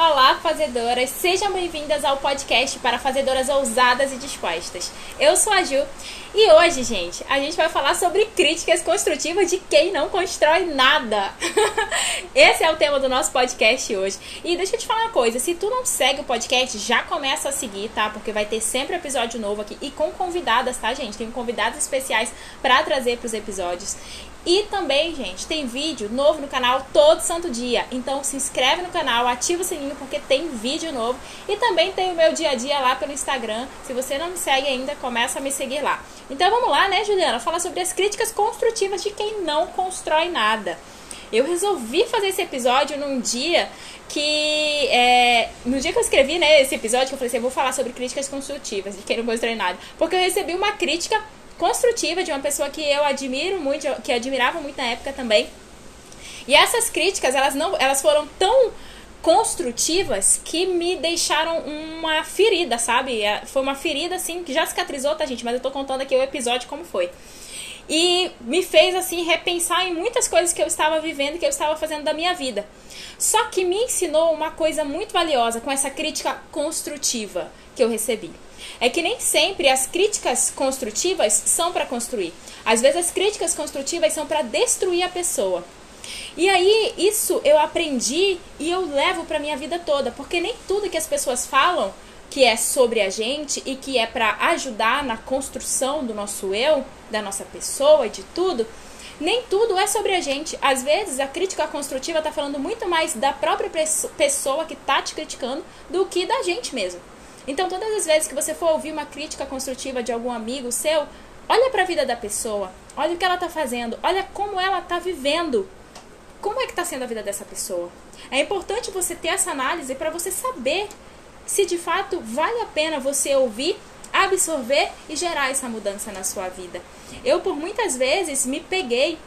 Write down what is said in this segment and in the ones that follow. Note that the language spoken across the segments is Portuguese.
Olá, fazedoras! Sejam bem-vindas ao podcast para fazedoras ousadas e dispostas. Eu sou a Ju e hoje, gente, a gente vai falar sobre críticas construtivas de quem não constrói nada. Esse é o tema do nosso podcast hoje. E deixa eu te falar uma coisa: se tu não segue o podcast, já começa a seguir, tá? Porque vai ter sempre episódio novo aqui e com convidadas, tá, gente? Tem convidados especiais para trazer para os episódios. E também, gente, tem vídeo novo no canal todo santo dia. Então se inscreve no canal, ativa o sininho porque tem vídeo novo. E também tem o meu dia a dia lá pelo Instagram. Se você não me segue ainda, começa a me seguir lá. Então vamos lá, né, Juliana? Falar sobre as críticas construtivas de quem não constrói nada. Eu resolvi fazer esse episódio num dia que. É, no dia que eu escrevi né, esse episódio, que eu falei assim: eu vou falar sobre críticas construtivas de quem não constrói nada. Porque eu recebi uma crítica construtiva de uma pessoa que eu admiro muito, que admirava muito na época também. E essas críticas, elas não, elas foram tão construtivas que me deixaram uma ferida, sabe? É, foi uma ferida assim que já cicatrizou, tá, gente? Mas eu tô contando aqui o episódio como foi. E me fez assim repensar em muitas coisas que eu estava vivendo, que eu estava fazendo da minha vida. Só que me ensinou uma coisa muito valiosa com essa crítica construtiva que eu recebi é que nem sempre as críticas construtivas são para construir. Às vezes as críticas construtivas são para destruir a pessoa. E aí isso eu aprendi e eu levo para minha vida toda, porque nem tudo que as pessoas falam que é sobre a gente e que é para ajudar na construção do nosso eu, da nossa pessoa e de tudo, nem tudo é sobre a gente. Às vezes a crítica construtiva está falando muito mais da própria pessoa que está te criticando do que da gente mesmo. Então, todas as vezes que você for ouvir uma crítica construtiva de algum amigo seu, olha para a vida da pessoa, olha o que ela está fazendo, olha como ela está vivendo. Como é que está sendo a vida dessa pessoa? É importante você ter essa análise para você saber se de fato vale a pena você ouvir, absorver e gerar essa mudança na sua vida. Eu, por muitas vezes, me peguei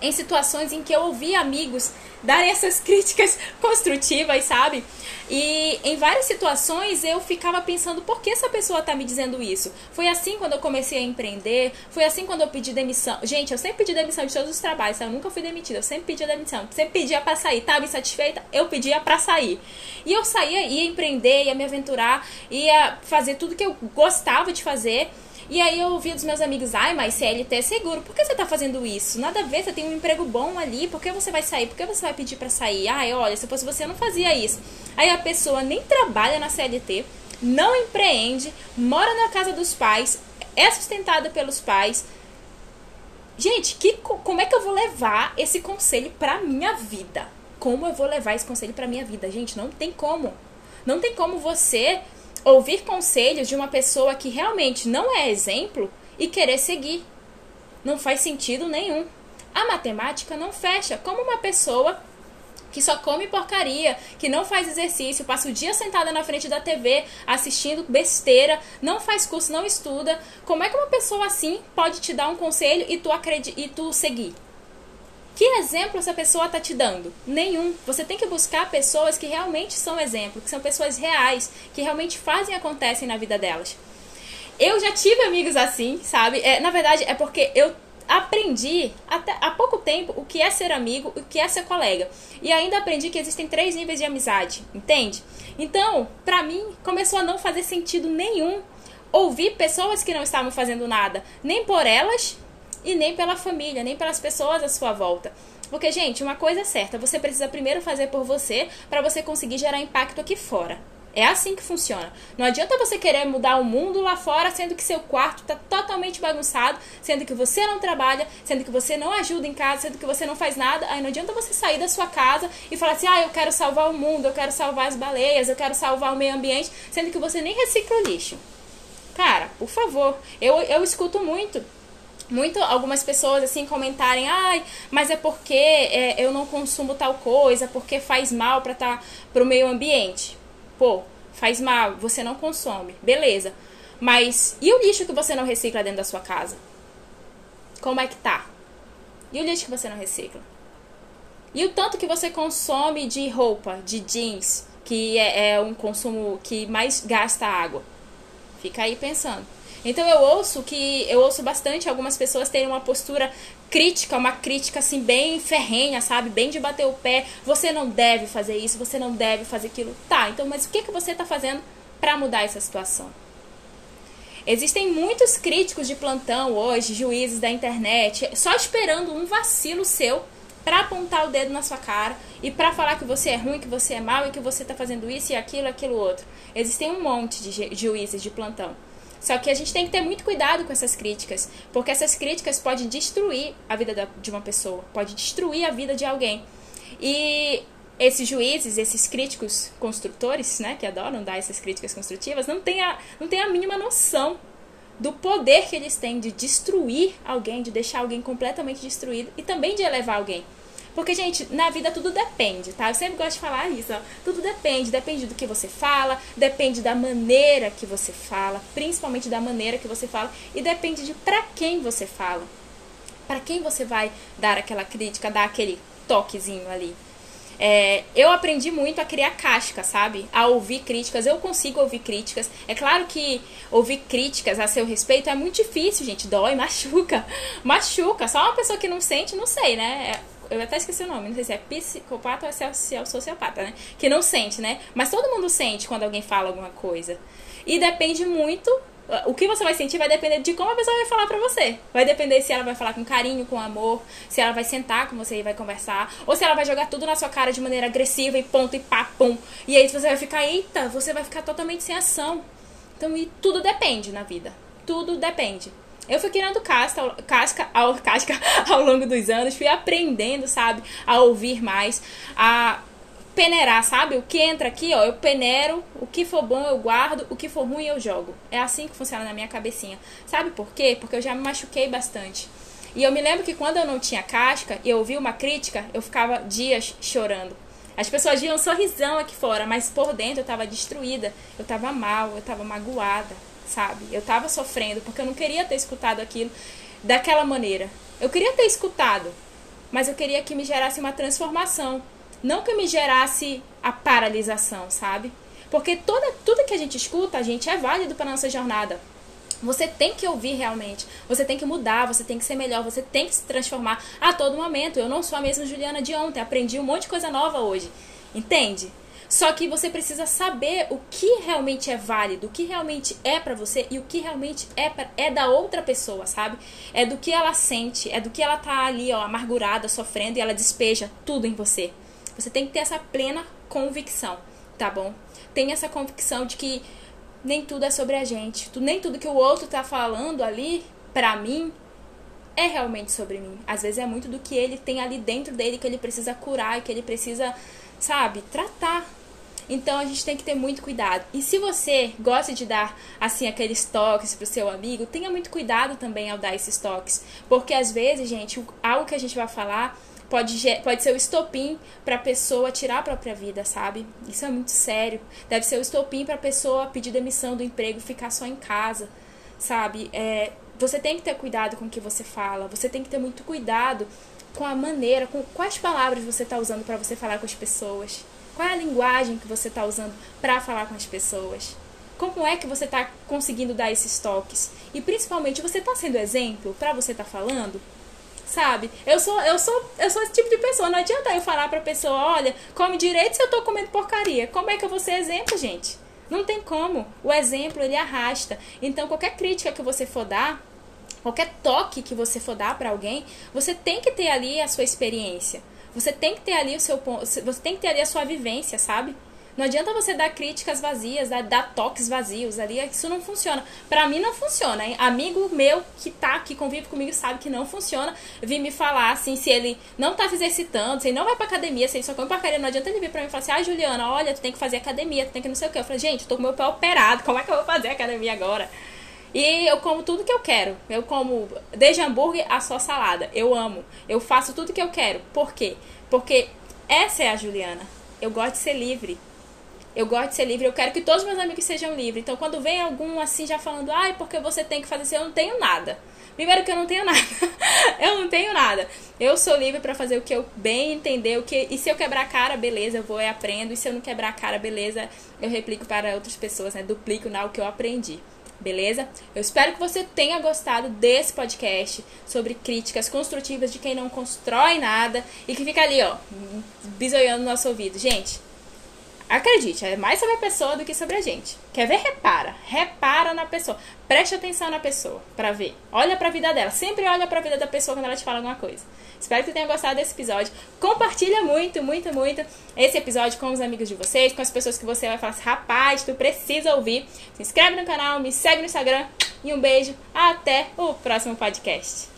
em situações em que eu ouvi amigos darem essas críticas construtivas, sabe? E em várias situações eu ficava pensando por que essa pessoa tá me dizendo isso. Foi assim quando eu comecei a empreender, foi assim quando eu pedi demissão. Gente, eu sempre pedi demissão de todos os trabalhos, eu nunca fui demitida, eu sempre pedia demissão, sempre pedia para sair, tava insatisfeita, eu pedia para sair. E eu saía, ia empreender, ia me aventurar, ia fazer tudo que eu gostava de fazer. E aí eu ouvi dos meus amigos, ai, mas CLT é seguro, por que você tá fazendo isso? Nada a ver, você tem um emprego bom ali, por que você vai sair? Por que você vai pedir para sair? Ai, olha, se fosse você eu não fazia isso. Aí a pessoa nem trabalha na CLT, não empreende, mora na casa dos pais, é sustentada pelos pais. Gente, que, como é que eu vou levar esse conselho pra minha vida? Como eu vou levar esse conselho pra minha vida? Gente, não tem como. Não tem como você ouvir conselhos de uma pessoa que realmente não é exemplo e querer seguir. Não faz sentido nenhum. A matemática não fecha como uma pessoa que só come porcaria, que não faz exercício, passa o dia sentada na frente da TV assistindo besteira, não faz curso, não estuda. Como é que uma pessoa assim pode te dar um conselho e tu, acredita, e tu seguir? Que exemplo essa pessoa está te dando? Nenhum. Você tem que buscar pessoas que realmente são exemplo, que são pessoas reais, que realmente fazem e acontecem na vida delas. Eu já tive amigos assim, sabe? É, na verdade, é porque eu aprendi até há pouco tempo o que é ser amigo, o que é ser colega. E ainda aprendi que existem três níveis de amizade, entende? Então, pra mim, começou a não fazer sentido nenhum ouvir pessoas que não estavam fazendo nada, nem por elas e nem pela família, nem pelas pessoas à sua volta. Porque, gente, uma coisa é certa, você precisa primeiro fazer por você para você conseguir gerar impacto aqui fora. É assim que funciona. Não adianta você querer mudar o mundo lá fora, sendo que seu quarto está totalmente bagunçado, sendo que você não trabalha, sendo que você não ajuda em casa, sendo que você não faz nada. Aí não adianta você sair da sua casa e falar assim: ah, eu quero salvar o mundo, eu quero salvar as baleias, eu quero salvar o meio ambiente, sendo que você nem recicla o lixo. Cara, por favor, eu, eu escuto muito muito algumas pessoas assim comentarem ai mas é porque é, eu não consumo tal coisa porque faz mal para tá pro meio ambiente. Pô faz mal você não consome beleza. Mas e o lixo que você não recicla dentro da sua casa? Como é que tá? E o lixo que você não recicla? E o tanto que você consome de roupa de jeans que é, é um consumo que mais gasta água? Fica aí pensando então eu ouço que eu ouço bastante algumas pessoas terem uma postura crítica, uma crítica assim bem ferrenha, sabe? Bem de bater o pé. Você não deve fazer isso, você não deve fazer aquilo. Tá, então, mas o que, que você está fazendo para mudar essa situação? Existem muitos críticos de plantão hoje, juízes da internet, só esperando um vacilo seu para apontar o dedo na sua cara e para falar que você é ruim, que você é mal e que você está fazendo isso e aquilo, aquilo outro. Existem um monte de juízes de plantão. Só que a gente tem que ter muito cuidado com essas críticas, porque essas críticas podem destruir a vida de uma pessoa, pode destruir a vida de alguém. E esses juízes, esses críticos construtores, né, que adoram dar essas críticas construtivas, não têm a, não têm a mínima noção do poder que eles têm de destruir alguém, de deixar alguém completamente destruído e também de elevar alguém. Porque, gente, na vida tudo depende, tá? Eu sempre gosto de falar isso, ó. Tudo depende. Depende do que você fala, depende da maneira que você fala, principalmente da maneira que você fala, e depende de para quem você fala. Para quem você vai dar aquela crítica, dar aquele toquezinho ali. É, eu aprendi muito a criar casca, sabe? A ouvir críticas. Eu consigo ouvir críticas. É claro que ouvir críticas a seu respeito é muito difícil, gente. Dói, machuca. Machuca. Só uma pessoa que não sente, não sei, né? É, eu até esqueci o nome, não sei se é psicopata ou se é sociopata, né? Que não sente, né? Mas todo mundo sente quando alguém fala alguma coisa. E depende muito o que você vai sentir vai depender de como a pessoa vai falar pra você. Vai depender se ela vai falar com carinho, com amor, se ela vai sentar com você e vai conversar, ou se ela vai jogar tudo na sua cara de maneira agressiva e ponto e pá, pum. E aí você vai ficar, eita, você vai ficar totalmente sem ação. Então, e tudo depende na vida. Tudo depende. Eu fui criando casca, casca, ao, casca ao longo dos anos, fui aprendendo, sabe, a ouvir mais, a peneirar, sabe? O que entra aqui, ó, eu peneiro, o que for bom eu guardo, o que for ruim eu jogo. É assim que funciona na minha cabecinha. Sabe por quê? Porque eu já me machuquei bastante. E eu me lembro que quando eu não tinha casca e eu ouvi uma crítica, eu ficava dias chorando. As pessoas viam um sorrisão aqui fora, mas por dentro eu estava destruída, eu estava mal, eu estava magoada, sabe? Eu estava sofrendo porque eu não queria ter escutado aquilo daquela maneira. Eu queria ter escutado, mas eu queria que me gerasse uma transformação. Não que me gerasse a paralisação, sabe? Porque toda, tudo que a gente escuta, a gente é válido para nossa jornada. Você tem que ouvir realmente. Você tem que mudar, você tem que ser melhor, você tem que se transformar a todo momento. Eu não sou a mesma Juliana de ontem, aprendi um monte de coisa nova hoje. Entende? Só que você precisa saber o que realmente é válido, o que realmente é para você e o que realmente é, pra, é da outra pessoa, sabe? É do que ela sente, é do que ela tá ali, ó, amargurada, sofrendo e ela despeja tudo em você. Você tem que ter essa plena convicção, tá bom? Tem essa convicção de que nem tudo é sobre a gente. Nem tudo que o outro tá falando ali, pra mim, é realmente sobre mim. Às vezes é muito do que ele tem ali dentro dele que ele precisa curar e que ele precisa, sabe, tratar. Então a gente tem que ter muito cuidado. E se você gosta de dar assim aqueles toques pro seu amigo, tenha muito cuidado também ao dar esses toques, porque às vezes, gente, algo que a gente vai falar pode, pode ser o estopim para a pessoa tirar a própria vida, sabe? Isso é muito sério. Deve ser o estopim para a pessoa pedir demissão do emprego, ficar só em casa, sabe? É, você tem que ter cuidado com o que você fala, você tem que ter muito cuidado com a maneira, com quais palavras você está usando para você falar com as pessoas. Qual é a linguagem que você está usando para falar com as pessoas? Como é que você está conseguindo dar esses toques? E principalmente, você está sendo exemplo para você estar tá falando? sabe? Eu sou, eu sou, eu sou esse tipo de pessoa. Não adianta eu falar pra pessoa, olha, come direito se eu tô comendo porcaria. Como é que eu vou ser exemplo, gente? Não tem como. O exemplo, ele arrasta. Então, qualquer crítica que você for dar, qualquer toque que você for dar para alguém, você tem que ter ali a sua experiência. Você tem que ter ali o seu você tem que ter ali a sua vivência, sabe? Não adianta você dar críticas vazias, dar, dar toques vazios ali, isso não funciona. Para mim não funciona, hein? Amigo meu que tá que convive comigo sabe que não funciona. Vir me falar assim, se ele não tá se exercitando, se ele não vai pra academia, se ele só come porcaria, não adianta ele vir pra mim e falar assim: "Ah, Juliana, olha, tu tem que fazer academia, tu tem que não sei o quê". Eu falei: "Gente, eu tô com meu pé operado, como é que eu vou fazer academia agora?" E eu como tudo que eu quero. Eu como desde hambúrguer a só salada. Eu amo. Eu faço tudo que eu quero. Por quê? Porque essa é a Juliana. Eu gosto de ser livre. Eu gosto de ser livre, eu quero que todos meus amigos sejam livres. Então, quando vem algum assim já falando, ai, porque você tem que fazer assim, eu não tenho nada. Primeiro que eu não tenho nada. eu não tenho nada. Eu sou livre para fazer o que eu bem entender, o que e se eu quebrar a cara, beleza, eu vou e aprendo. E se eu não quebrar a cara, beleza, eu replico para outras pessoas, né? Duplico na o que eu aprendi. Beleza? Eu espero que você tenha gostado desse podcast sobre críticas construtivas de quem não constrói nada e que fica ali, ó, bisoiando no nosso ouvido. Gente, acredite, é mais sobre a pessoa do que sobre a gente. Quer ver? Repara. Repara na pessoa. Preste atenção na pessoa para ver. Olha para a vida dela. Sempre olha para a vida da pessoa quando ela te fala alguma coisa. Espero que tenha gostado desse episódio. Compartilha muito, muito, muito esse episódio com os amigos de vocês, com as pessoas que você vai falar assim, rapaz, tu precisa ouvir. Se inscreve no canal, me segue no Instagram e um beijo. Até o próximo podcast.